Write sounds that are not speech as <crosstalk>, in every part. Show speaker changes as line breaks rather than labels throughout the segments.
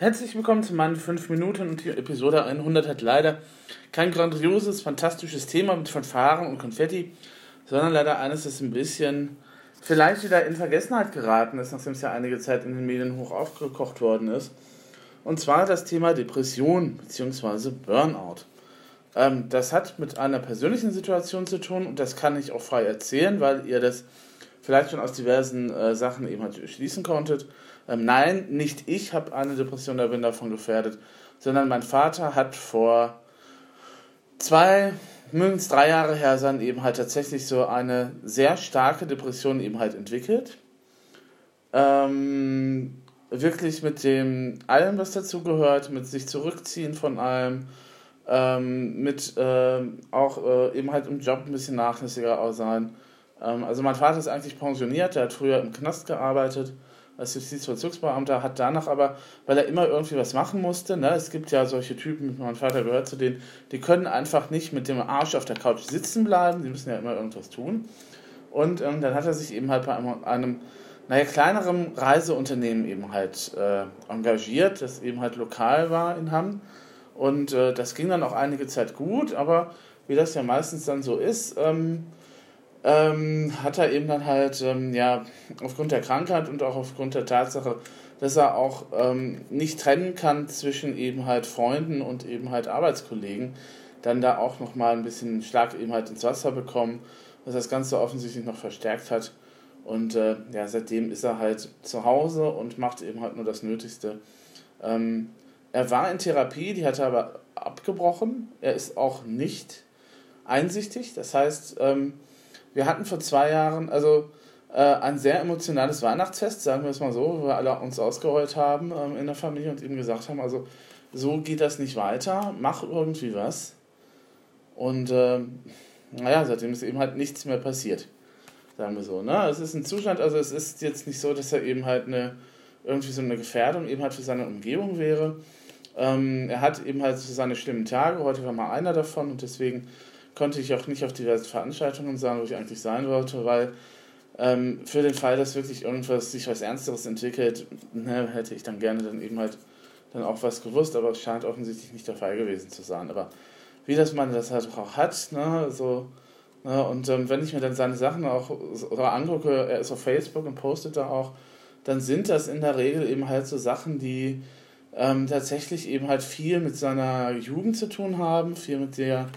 Herzlich willkommen zu meinen 5 Minuten und die Episode 100 hat leider kein grandioses, fantastisches Thema mit Fanfaren und Konfetti, sondern leider eines, das ein bisschen vielleicht wieder in Vergessenheit geraten ist, nachdem es ja einige Zeit in den Medien hoch aufgekocht worden ist. Und zwar das Thema Depression bzw. Burnout. Ähm, das hat mit einer persönlichen Situation zu tun und das kann ich auch frei erzählen, weil ihr das vielleicht schon aus diversen äh, Sachen eben halt schließen konntet. Ähm, nein, nicht ich habe eine Depression oder bin davon gefährdet, sondern mein Vater hat vor zwei, mindestens drei Jahre her sein, eben halt tatsächlich so eine sehr starke Depression eben halt entwickelt. Ähm, wirklich mit dem allem, was dazu gehört, mit sich zurückziehen von allem, ähm, mit äh, auch äh, eben halt im Job ein bisschen nachlässiger auch sein. Ähm, also mein Vater ist eigentlich pensioniert, der hat früher im Knast gearbeitet als Justizvollzugsbeamter, hat danach aber, weil er immer irgendwie was machen musste, ne, es gibt ja solche Typen, mein Vater gehört zu denen, die können einfach nicht mit dem Arsch auf der Couch sitzen bleiben, die müssen ja immer irgendwas tun. Und ähm, dann hat er sich eben halt bei einem, einem naja, kleineren Reiseunternehmen eben halt äh, engagiert, das eben halt lokal war in Hamm. Und äh, das ging dann auch einige Zeit gut, aber wie das ja meistens dann so ist, ähm, ähm, hat er eben dann halt, ähm, ja, aufgrund der Krankheit und auch aufgrund der Tatsache, dass er auch ähm, nicht trennen kann zwischen eben halt Freunden und eben halt Arbeitskollegen, dann da auch nochmal ein bisschen Schlag eben halt ins Wasser bekommen, was das Ganze offensichtlich noch verstärkt hat. Und äh, ja, seitdem ist er halt zu Hause und macht eben halt nur das Nötigste. Ähm, er war in Therapie, die hat er aber abgebrochen. Er ist auch nicht einsichtig. Das heißt, ähm, wir hatten vor zwei Jahren also äh, ein sehr emotionales Weihnachtsfest, sagen wir es mal so, wo wir alle uns ausgeheult haben ähm, in der Familie und ihm gesagt haben, also so geht das nicht weiter, mach irgendwie was. Und äh, naja, seitdem ist eben halt nichts mehr passiert, sagen wir so. Ne? Es ist ein Zustand, also es ist jetzt nicht so, dass er eben halt eine irgendwie so eine Gefährdung eben halt für seine Umgebung wäre. Ähm, er hat eben halt so seine schlimmen Tage, heute war mal einer davon und deswegen konnte ich auch nicht auf diverse Veranstaltungen sagen, wo ich eigentlich sein wollte, weil ähm, für den Fall, dass wirklich irgendwas sich was Ernsteres entwickelt, ne, hätte ich dann gerne dann eben halt dann auch was gewusst, aber es scheint offensichtlich nicht der Fall gewesen zu sein. Aber wie das man das halt auch hat, ne, so, ne, und ähm, wenn ich mir dann seine Sachen auch so angucke, er ist auf Facebook und postet da auch, dann sind das in der Regel eben halt so Sachen, die ähm, tatsächlich eben halt viel mit seiner Jugend zu tun haben, viel mit der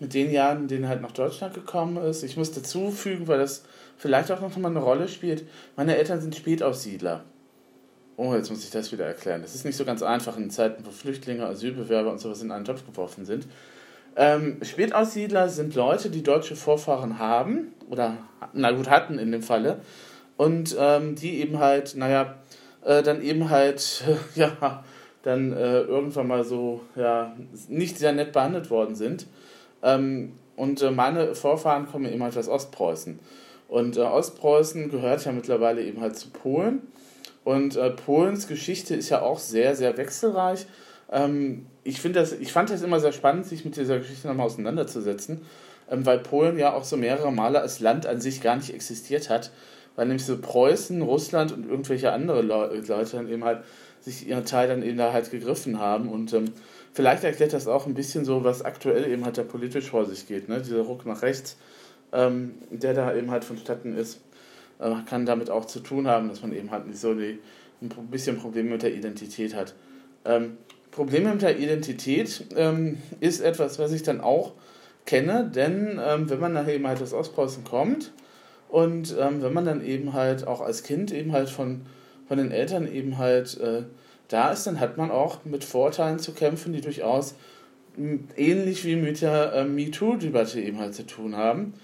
mit den Jahren, in denen halt nach Deutschland gekommen ist. Ich muss dazu fügen, weil das vielleicht auch noch mal eine Rolle spielt. Meine Eltern sind Spätaussiedler. Oh, jetzt muss ich das wieder erklären. Das ist nicht so ganz einfach in Zeiten, wo Flüchtlinge, Asylbewerber und sowas in einen Topf geworfen sind. Ähm, Spätaussiedler sind Leute, die deutsche Vorfahren haben, oder na gut hatten in dem Falle, und ähm, die eben halt, naja, äh, dann eben halt, <laughs> ja, dann äh, irgendwann mal so, ja, nicht sehr nett behandelt worden sind und äh, meine Vorfahren kommen eben halt aus Ostpreußen. Und äh, Ostpreußen gehört ja mittlerweile eben halt zu Polen. Und äh, Polens Geschichte ist ja auch sehr, sehr wechselreich. Ähm, ich, das, ich fand das immer sehr spannend, sich mit dieser Geschichte nochmal auseinanderzusetzen, ähm, weil Polen ja auch so mehrere Male als Land an sich gar nicht existiert hat. Weil nämlich so Preußen, Russland und irgendwelche andere Leute dann eben halt sich ihren Teil dann eben da halt gegriffen haben. Und ähm, vielleicht erklärt das auch ein bisschen so, was aktuell eben halt da politisch vor sich geht. Ne? Dieser Ruck nach rechts, ähm, der da eben halt vonstatten ist, äh, kann damit auch zu tun haben, dass man eben halt nicht so die, ein bisschen Probleme mit der Identität hat. Ähm, Probleme mit der Identität ähm, ist etwas, was ich dann auch kenne, denn ähm, wenn man nachher eben halt aus Ostpreußen kommt und ähm, wenn man dann eben halt auch als Kind eben halt von, von den Eltern eben halt äh, da ist, dann hat man auch mit Vorteilen zu kämpfen, die durchaus ähnlich wie mit der äh, MeToo-Debatte eben halt zu tun haben.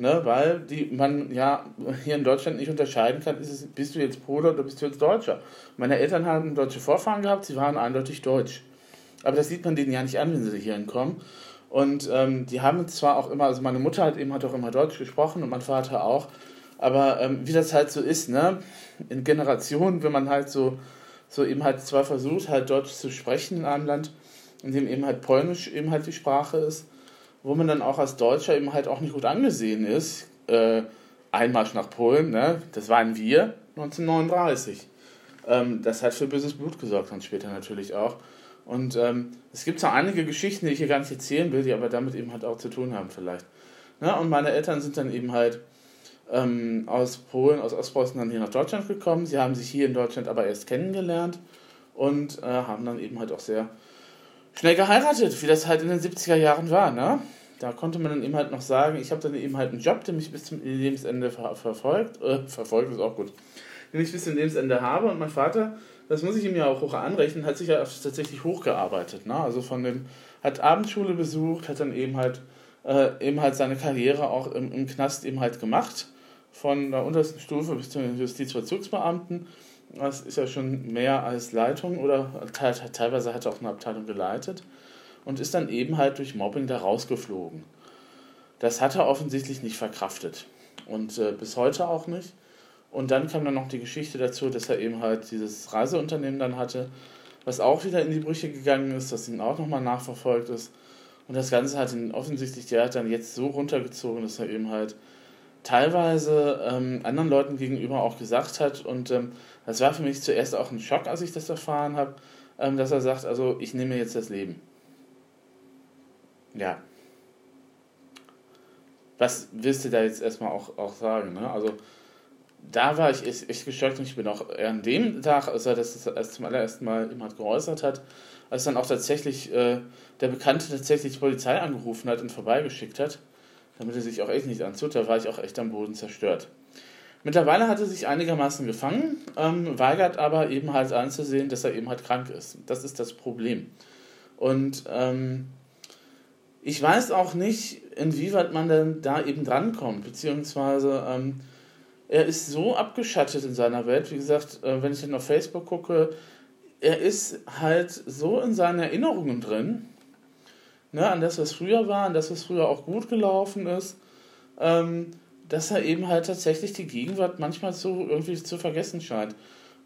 Ne, weil die, man ja hier in Deutschland nicht unterscheiden kann, es, bist du jetzt Pole oder bist du jetzt Deutscher. Meine Eltern haben deutsche Vorfahren gehabt, sie waren eindeutig deutsch. Aber das sieht man denen ja nicht an, wenn sie hierhin kommen. Und ähm, die haben zwar auch immer, also meine Mutter hat eben hat auch immer Deutsch gesprochen und mein Vater auch, aber ähm, wie das halt so ist, ne, in Generationen, wenn man halt so so eben halt zwar versucht, halt Deutsch zu sprechen in einem Land, in dem eben halt Polnisch eben halt die Sprache ist, wo man dann auch als Deutscher eben halt auch nicht gut angesehen ist. Äh, Einmarsch nach Polen, ne? das waren wir 1939. ähm, das hat für böses Blut gesorgt dann später natürlich auch. Und ähm, es gibt so einige Geschichten, die ich hier gar nicht erzählen will, die aber damit eben halt auch zu tun haben vielleicht. Ja, und meine Eltern sind dann eben halt ähm, aus Polen, aus Ostpreußen dann hier nach Deutschland gekommen. Sie haben sich hier in Deutschland aber erst kennengelernt und äh, haben dann eben halt auch sehr schnell geheiratet, wie das halt in den 70er Jahren war. Ne? Da konnte man dann eben halt noch sagen, ich habe dann eben halt einen Job, der mich bis zum Lebensende ver verfolgt. Äh, verfolgt ist auch gut. Den ich bis zum Lebensende habe und mein Vater, das muss ich ihm ja auch hoch anrechnen, hat sich ja tatsächlich hochgearbeitet. Ne? Also von dem, hat Abendschule besucht, hat dann eben halt, äh, eben halt seine Karriere auch im, im Knast eben halt gemacht. Von der untersten Stufe bis zum Justizvollzugsbeamten. Das ist ja schon mehr als Leitung oder teilweise hat er auch eine Abteilung geleitet und ist dann eben halt durch Mobbing da rausgeflogen. Das hat er offensichtlich nicht verkraftet und äh, bis heute auch nicht. Und dann kam dann noch die Geschichte dazu, dass er eben halt dieses Reiseunternehmen dann hatte, was auch wieder in die Brüche gegangen ist, das ihn auch nochmal nachverfolgt ist. Und das Ganze hat ihn offensichtlich, der hat dann jetzt so runtergezogen, dass er eben halt teilweise ähm, anderen Leuten gegenüber auch gesagt hat. Und ähm, das war für mich zuerst auch ein Schock, als ich das erfahren habe, ähm, dass er sagt, also ich nehme jetzt das Leben ja. Was willst du da jetzt erstmal auch, auch sagen? Ne? Also, da war ich echt, echt geschockt und ich bin auch an dem Tag, als er das erst zum allerersten Mal jemand geäußert hat, als dann auch tatsächlich äh, der Bekannte tatsächlich die Polizei angerufen hat und vorbeigeschickt hat, damit er sich auch echt nicht anzut, da war ich auch echt am Boden zerstört. Mittlerweile hat er sich einigermaßen gefangen, ähm, weigert aber eben halt anzusehen, dass er eben halt krank ist. Das ist das Problem. Und ähm, ich weiß auch nicht, inwieweit man denn da eben drankommt, beziehungsweise ähm, er ist so abgeschattet in seiner Welt, wie gesagt, äh, wenn ich dann auf Facebook gucke, er ist halt so in seinen Erinnerungen drin, ne, an das, was früher war, an das, was früher auch gut gelaufen ist, ähm, dass er eben halt tatsächlich die Gegenwart manchmal so irgendwie zu vergessen scheint.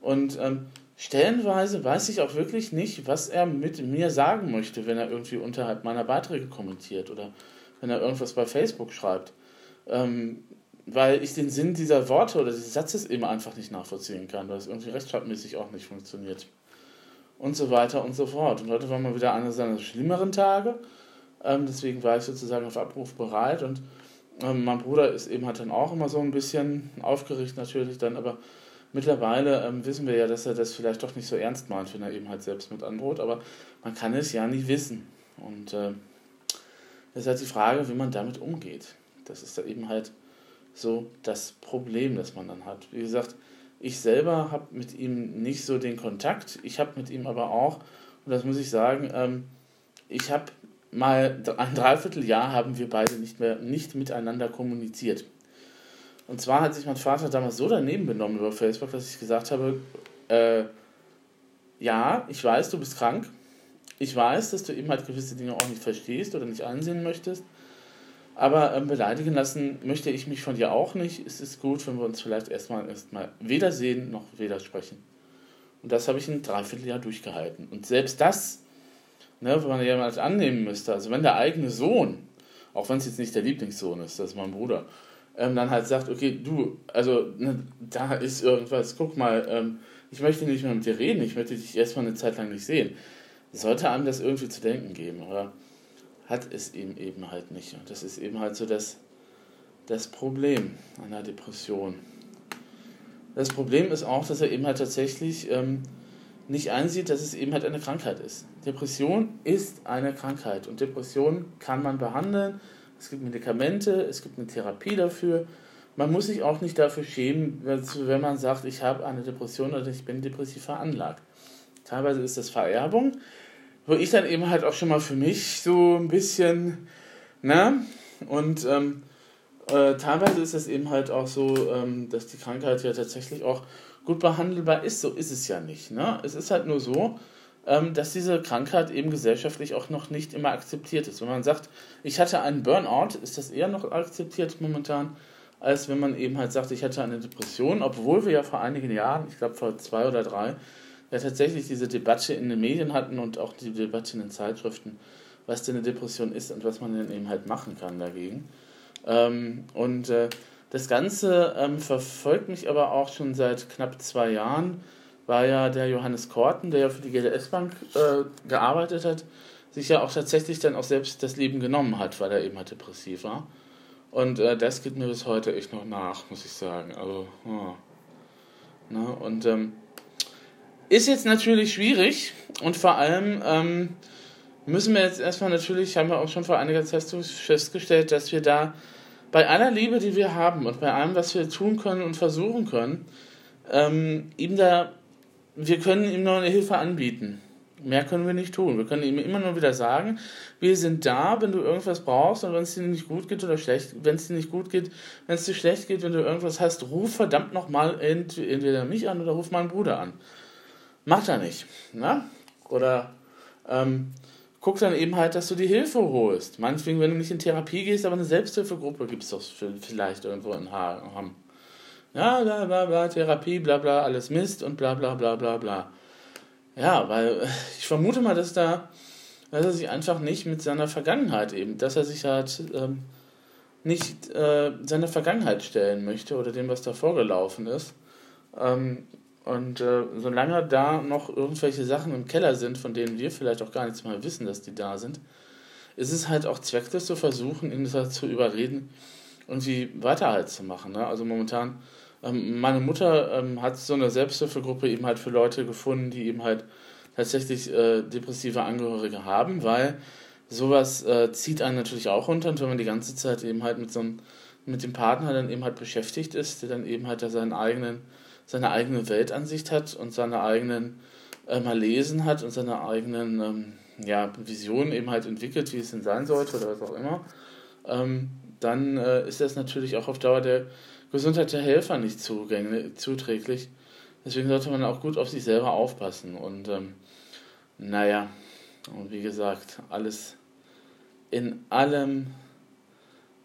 Und ähm, stellenweise weiß ich auch wirklich nicht, was er mit mir sagen möchte, wenn er irgendwie unterhalb meiner Beiträge kommentiert oder wenn er irgendwas bei Facebook schreibt. Ähm, weil ich den Sinn dieser Worte oder dieses Satzes eben einfach nicht nachvollziehen kann, weil es irgendwie rechtschreibmäßig auch nicht funktioniert. Und so weiter und so fort. Und heute war mal wieder einer seiner schlimmeren Tage. Ähm, deswegen war ich sozusagen auf Abruf bereit. Und ähm, mein Bruder ist eben halt dann auch immer so ein bisschen aufgeregt natürlich dann, aber Mittlerweile ähm, wissen wir ja, dass er das vielleicht doch nicht so ernst meint, wenn er eben halt selbst mit androht, aber man kann es ja nie wissen. Und äh, das ist halt die Frage, wie man damit umgeht. Das ist da eben halt so das Problem, das man dann hat. Wie gesagt, ich selber habe mit ihm nicht so den Kontakt. Ich habe mit ihm aber auch, und das muss ich sagen, ähm, ich habe mal ein Dreivierteljahr haben wir beide nicht mehr nicht miteinander kommuniziert. Und zwar hat sich mein Vater damals so daneben benommen über Facebook, dass ich gesagt habe, äh, ja, ich weiß, du bist krank. Ich weiß, dass du eben halt gewisse Dinge auch nicht verstehst oder nicht einsehen möchtest. Aber ähm, beleidigen lassen möchte ich mich von dir auch nicht. Es ist gut, wenn wir uns vielleicht erstmal erstmal weder sehen noch weder sprechen. Und das habe ich ein Dreivierteljahr durchgehalten. Und selbst das, ne, wenn man ja mal annehmen müsste, also wenn der eigene Sohn, auch wenn es jetzt nicht der Lieblingssohn ist, das ist mein Bruder, ähm, dann halt sagt, okay, du, also ne, da ist irgendwas, guck mal, ähm, ich möchte nicht mehr mit dir reden, ich möchte dich erstmal eine Zeit lang nicht sehen. Sollte einem das irgendwie zu denken geben, oder hat es ihm eben halt nicht. Und das ist eben halt so das, das Problem einer Depression. Das Problem ist auch, dass er eben halt tatsächlich ähm, nicht einsieht, dass es eben halt eine Krankheit ist. Depression ist eine Krankheit und Depression kann man behandeln es gibt Medikamente, es gibt eine Therapie dafür. Man muss sich auch nicht dafür schämen, wenn man sagt, ich habe eine Depression oder ich bin depressiv veranlagt. Teilweise ist das Vererbung, wo ich dann eben halt auch schon mal für mich so ein bisschen, ne? Und ähm, äh, teilweise ist es eben halt auch so, ähm, dass die Krankheit ja tatsächlich auch gut behandelbar ist. So ist es ja nicht. Ne? Es ist halt nur so, ähm, dass diese Krankheit eben gesellschaftlich auch noch nicht immer akzeptiert ist. Wenn man sagt, ich hatte einen Burnout, ist das eher noch akzeptiert momentan, als wenn man eben halt sagt, ich hatte eine Depression, obwohl wir ja vor einigen Jahren, ich glaube vor zwei oder drei, ja tatsächlich diese Debatte in den Medien hatten und auch die Debatte in den Zeitschriften, was denn eine Depression ist und was man denn eben halt machen kann dagegen. Ähm, und äh, das Ganze ähm, verfolgt mich aber auch schon seit knapp zwei Jahren war ja der Johannes Korten, der ja für die GDS-Bank äh, gearbeitet hat, sich ja auch tatsächlich dann auch selbst das Leben genommen hat, weil er eben halt depressiv war. Und äh, das geht mir bis heute echt noch nach, muss ich sagen. Also, oh. Na, und ähm, ist jetzt natürlich schwierig und vor allem ähm, müssen wir jetzt erstmal natürlich, haben wir auch schon vor einiger Zeit festgestellt, dass wir da bei aller Liebe, die wir haben und bei allem, was wir tun können und versuchen können, ähm, ihm da, wir können ihm nur eine Hilfe anbieten. Mehr können wir nicht tun. Wir können ihm immer nur wieder sagen, wir sind da, wenn du irgendwas brauchst und wenn es dir nicht gut geht oder schlecht, wenn es dir nicht gut geht, wenn es dir schlecht geht, wenn du irgendwas hast, ruf verdammt nochmal entweder mich an oder ruf meinen Bruder an. Macht er nicht. Ne? Oder ähm, guck dann eben halt, dass du die Hilfe holst. Meinetwegen, wenn du nicht in Therapie gehst, aber eine Selbsthilfegruppe gibt es doch vielleicht irgendwo in Hamm. Ja, bla bla bla, Therapie, bla bla, alles Mist und bla bla bla bla bla. Ja, weil <laughs> ich vermute mal, dass da, dass er sich einfach nicht mit seiner Vergangenheit eben, dass er sich halt ähm, nicht äh, seiner Vergangenheit stellen möchte oder dem, was da vorgelaufen ist. Ähm, und äh, solange da noch irgendwelche Sachen im Keller sind, von denen wir vielleicht auch gar nichts mal wissen, dass die da sind, ist es halt auch zwecklos zu versuchen, ihn zu überreden, irgendwie weiter halt zu machen. Ne? Also momentan ähm, meine Mutter ähm, hat so eine Selbsthilfegruppe eben halt für Leute gefunden, die eben halt tatsächlich äh, depressive Angehörige haben, weil sowas äh, zieht einen natürlich auch runter und wenn man die ganze Zeit eben halt mit so einem, mit dem Partner dann eben halt beschäftigt ist, der dann eben halt da seinen eigenen, seine eigene Weltansicht hat und seine eigenen äh, mal lesen hat und seine eigenen ähm, ja, Visionen eben halt entwickelt, wie es denn sein sollte oder was auch immer, ähm, dann äh, ist das natürlich auch auf Dauer der Gesundheit der Helfer nicht zuträglich. Deswegen sollte man auch gut auf sich selber aufpassen. Und ähm, naja, und wie gesagt, alles in allem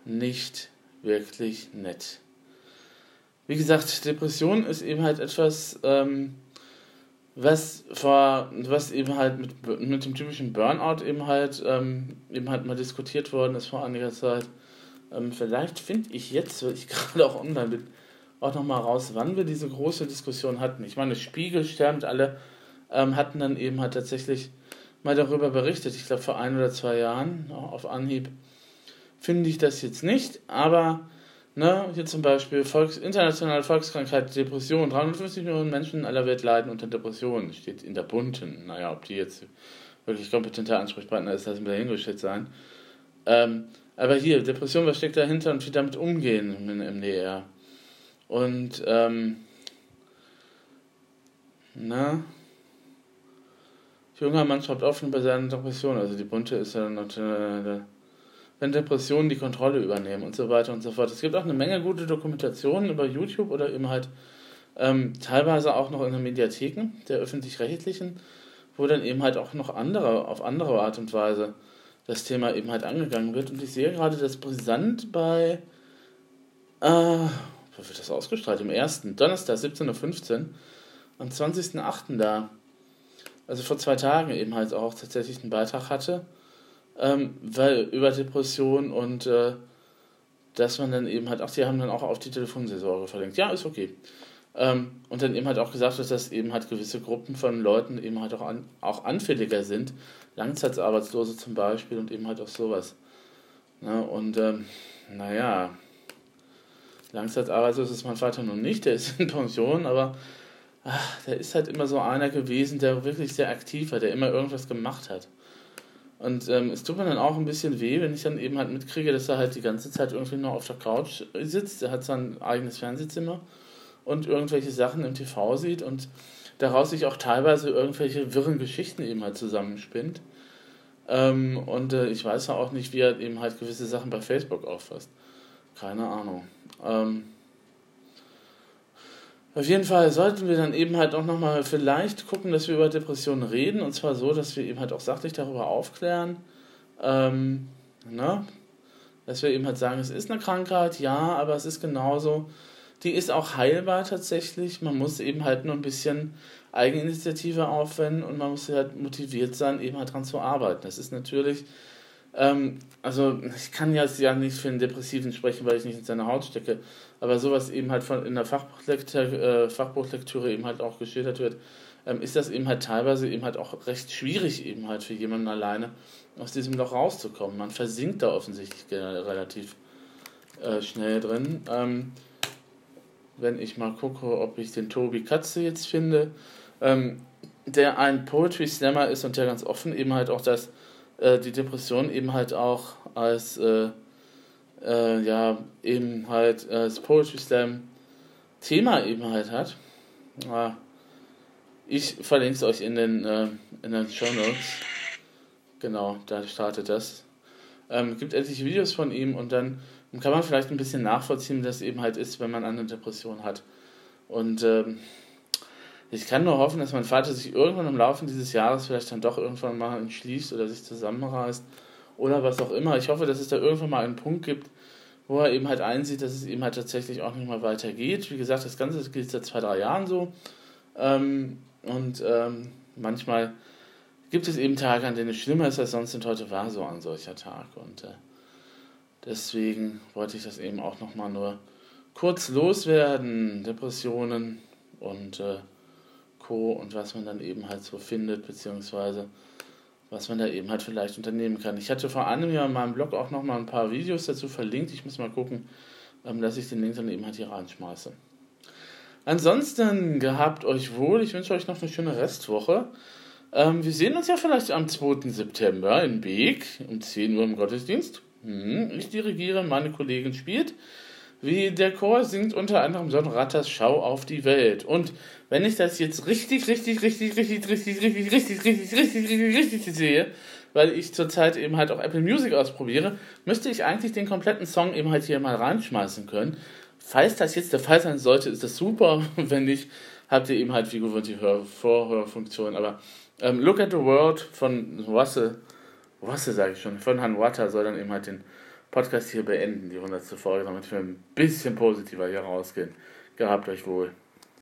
nicht wirklich nett. Wie gesagt, Depression ist eben halt etwas, ähm, was vor, was eben halt mit, mit dem typischen Burnout eben halt, ähm, eben halt mal diskutiert worden ist vor einiger Zeit. Ähm, vielleicht finde ich jetzt, weil ich <laughs> gerade auch online bin, auch nochmal raus, wann wir diese große Diskussion hatten. Ich meine, Spiegel, Stern und alle ähm, hatten dann eben halt tatsächlich mal darüber berichtet. Ich glaube, vor ein oder zwei Jahren, auf Anhieb, finde ich das jetzt nicht. Aber ne, hier zum Beispiel Volks, internationale Volkskrankheit, Depression. 350 Millionen Menschen in aller Welt leiden unter Depressionen. Steht in der bunten. Naja, ob die jetzt wirklich kompetenter Ansprechpartner ist, lassen wir dahingestellt sein. Ähm, aber hier, Depression, was steckt dahinter und wie damit umgehen im MDR? Und, ähm, na, junger Mann schreibt offen bei seinen Depressionen, also die bunte ist ja natürlich, wenn Depressionen die Kontrolle übernehmen und so weiter und so fort. Es gibt auch eine Menge gute Dokumentationen über YouTube oder eben halt ähm, teilweise auch noch in den Mediatheken der öffentlich-rechtlichen, wo dann eben halt auch noch andere, auf andere Art und Weise das Thema eben halt angegangen wird. Und ich sehe gerade, dass brisant bei, äh, wo wird das ausgestrahlt? Im ersten, Donnerstag, 17.15 Uhr, am 20.08. da, also vor zwei Tagen eben halt auch tatsächlich einen Beitrag hatte, ähm, weil über Depression und äh, dass man dann eben halt, ach, die haben dann auch auf die Telefonseelsorge verlinkt. Ja, ist okay. Ähm, und dann eben halt auch gesagt dass eben halt gewisse Gruppen von Leuten eben halt auch, an, auch anfälliger sind. Langzeitarbeitslose zum Beispiel und eben halt auch sowas. Ne? Und ähm, naja, Langzeitarbeitslos ist mein Vater nun nicht, der ist in Pension, aber ach, der ist halt immer so einer gewesen, der wirklich sehr aktiv war, der immer irgendwas gemacht hat. Und ähm, es tut mir dann auch ein bisschen weh, wenn ich dann eben halt mitkriege, dass er halt die ganze Zeit irgendwie nur auf der Couch sitzt. Er hat sein eigenes Fernsehzimmer und irgendwelche Sachen im TV sieht und daraus sich auch teilweise irgendwelche wirren Geschichten eben halt zusammenspinnt. Ähm, und äh, ich weiß ja auch nicht, wie er eben halt gewisse Sachen bei Facebook auffasst. Keine Ahnung. Ähm, auf jeden Fall sollten wir dann eben halt auch nochmal vielleicht gucken, dass wir über Depressionen reden. Und zwar so, dass wir eben halt auch sachlich darüber aufklären. Ähm, ne? Dass wir eben halt sagen, es ist eine Krankheit, ja, aber es ist genauso die ist auch heilbar tatsächlich. Man muss eben halt nur ein bisschen Eigeninitiative aufwenden und man muss halt motiviert sein, eben halt dran zu arbeiten. Das ist natürlich Ähm, also ich kann jetzt ja nicht für einen Depressiven sprechen, weil ich nicht in seine Haut stecke, aber sowas eben halt von in der Fachbuchlektüre, äh, Fachbuchlektüre eben halt auch geschildert wird, ähm, ist das eben halt teilweise eben halt auch recht schwierig eben halt für jemanden alleine aus diesem Loch rauszukommen. Man versinkt da offensichtlich relativ äh, schnell drin. Ähm, wenn ich mal gucke, ob ich den Tobi Katze jetzt finde, ähm, der ein Poetry Slammer ist und der ganz offen eben halt auch das, äh, die Depression eben halt auch als, äh, äh, ja, eben halt als Poetry Slam Thema eben halt hat. Ja, ich verlinke es euch in den, äh, in den Show Notes. Genau, da startet das. Ähm, gibt etliche Videos von ihm und dann kann man vielleicht ein bisschen nachvollziehen, wie das eben halt ist, wenn man eine Depression hat. Und ähm, ich kann nur hoffen, dass mein Vater sich irgendwann im Laufe dieses Jahres vielleicht dann doch irgendwann mal entschließt oder sich zusammenreißt oder was auch immer. Ich hoffe, dass es da irgendwann mal einen Punkt gibt, wo er eben halt einsieht, dass es eben halt tatsächlich auch nicht mehr weitergeht. Wie gesagt, das Ganze geht seit zwei, drei Jahren so. Ähm, und ähm, manchmal gibt es eben Tage, an denen es schlimmer ist als sonst und heute war so ein solcher Tag. Und äh, deswegen wollte ich das eben auch nochmal nur kurz loswerden. Depressionen und äh, Co. und was man dann eben halt so findet, beziehungsweise was man da eben halt vielleicht unternehmen kann. Ich hatte vor einem Jahr in meinem Blog auch nochmal ein paar Videos dazu verlinkt. Ich muss mal gucken, ähm, dass ich den Link dann eben halt hier reinschmeiße. Ansonsten gehabt euch wohl. Ich wünsche euch noch eine schöne Restwoche. Ähm, wir sehen uns ja vielleicht am 2. September in Beek um 10 Uhr im Gottesdienst. Hm, ich dirigiere, meine Kollegin spielt. Wie der Chor singt unter anderem Son Ratters Schau auf die Welt. Und wenn ich das jetzt richtig, richtig, richtig, richtig, richtig, richtig, richtig, richtig, richtig, richtig, richtig sehe, weil ich zurzeit eben halt auch Apple Music ausprobiere, müsste ich eigentlich den kompletten Song eben halt hier mal reinschmeißen können. Falls das jetzt der Fall sein sollte, ist das super. Wenn nicht, habt ihr eben halt wie gewohnt die Hör Vorhörfunktion. Aber ähm, Look at the World von Russell, Russell sage ich schon, von Han Watter soll dann eben halt den Podcast hier beenden, die 100. Folge, damit wir ein bisschen positiver hier rausgehen. Gehabt euch wohl.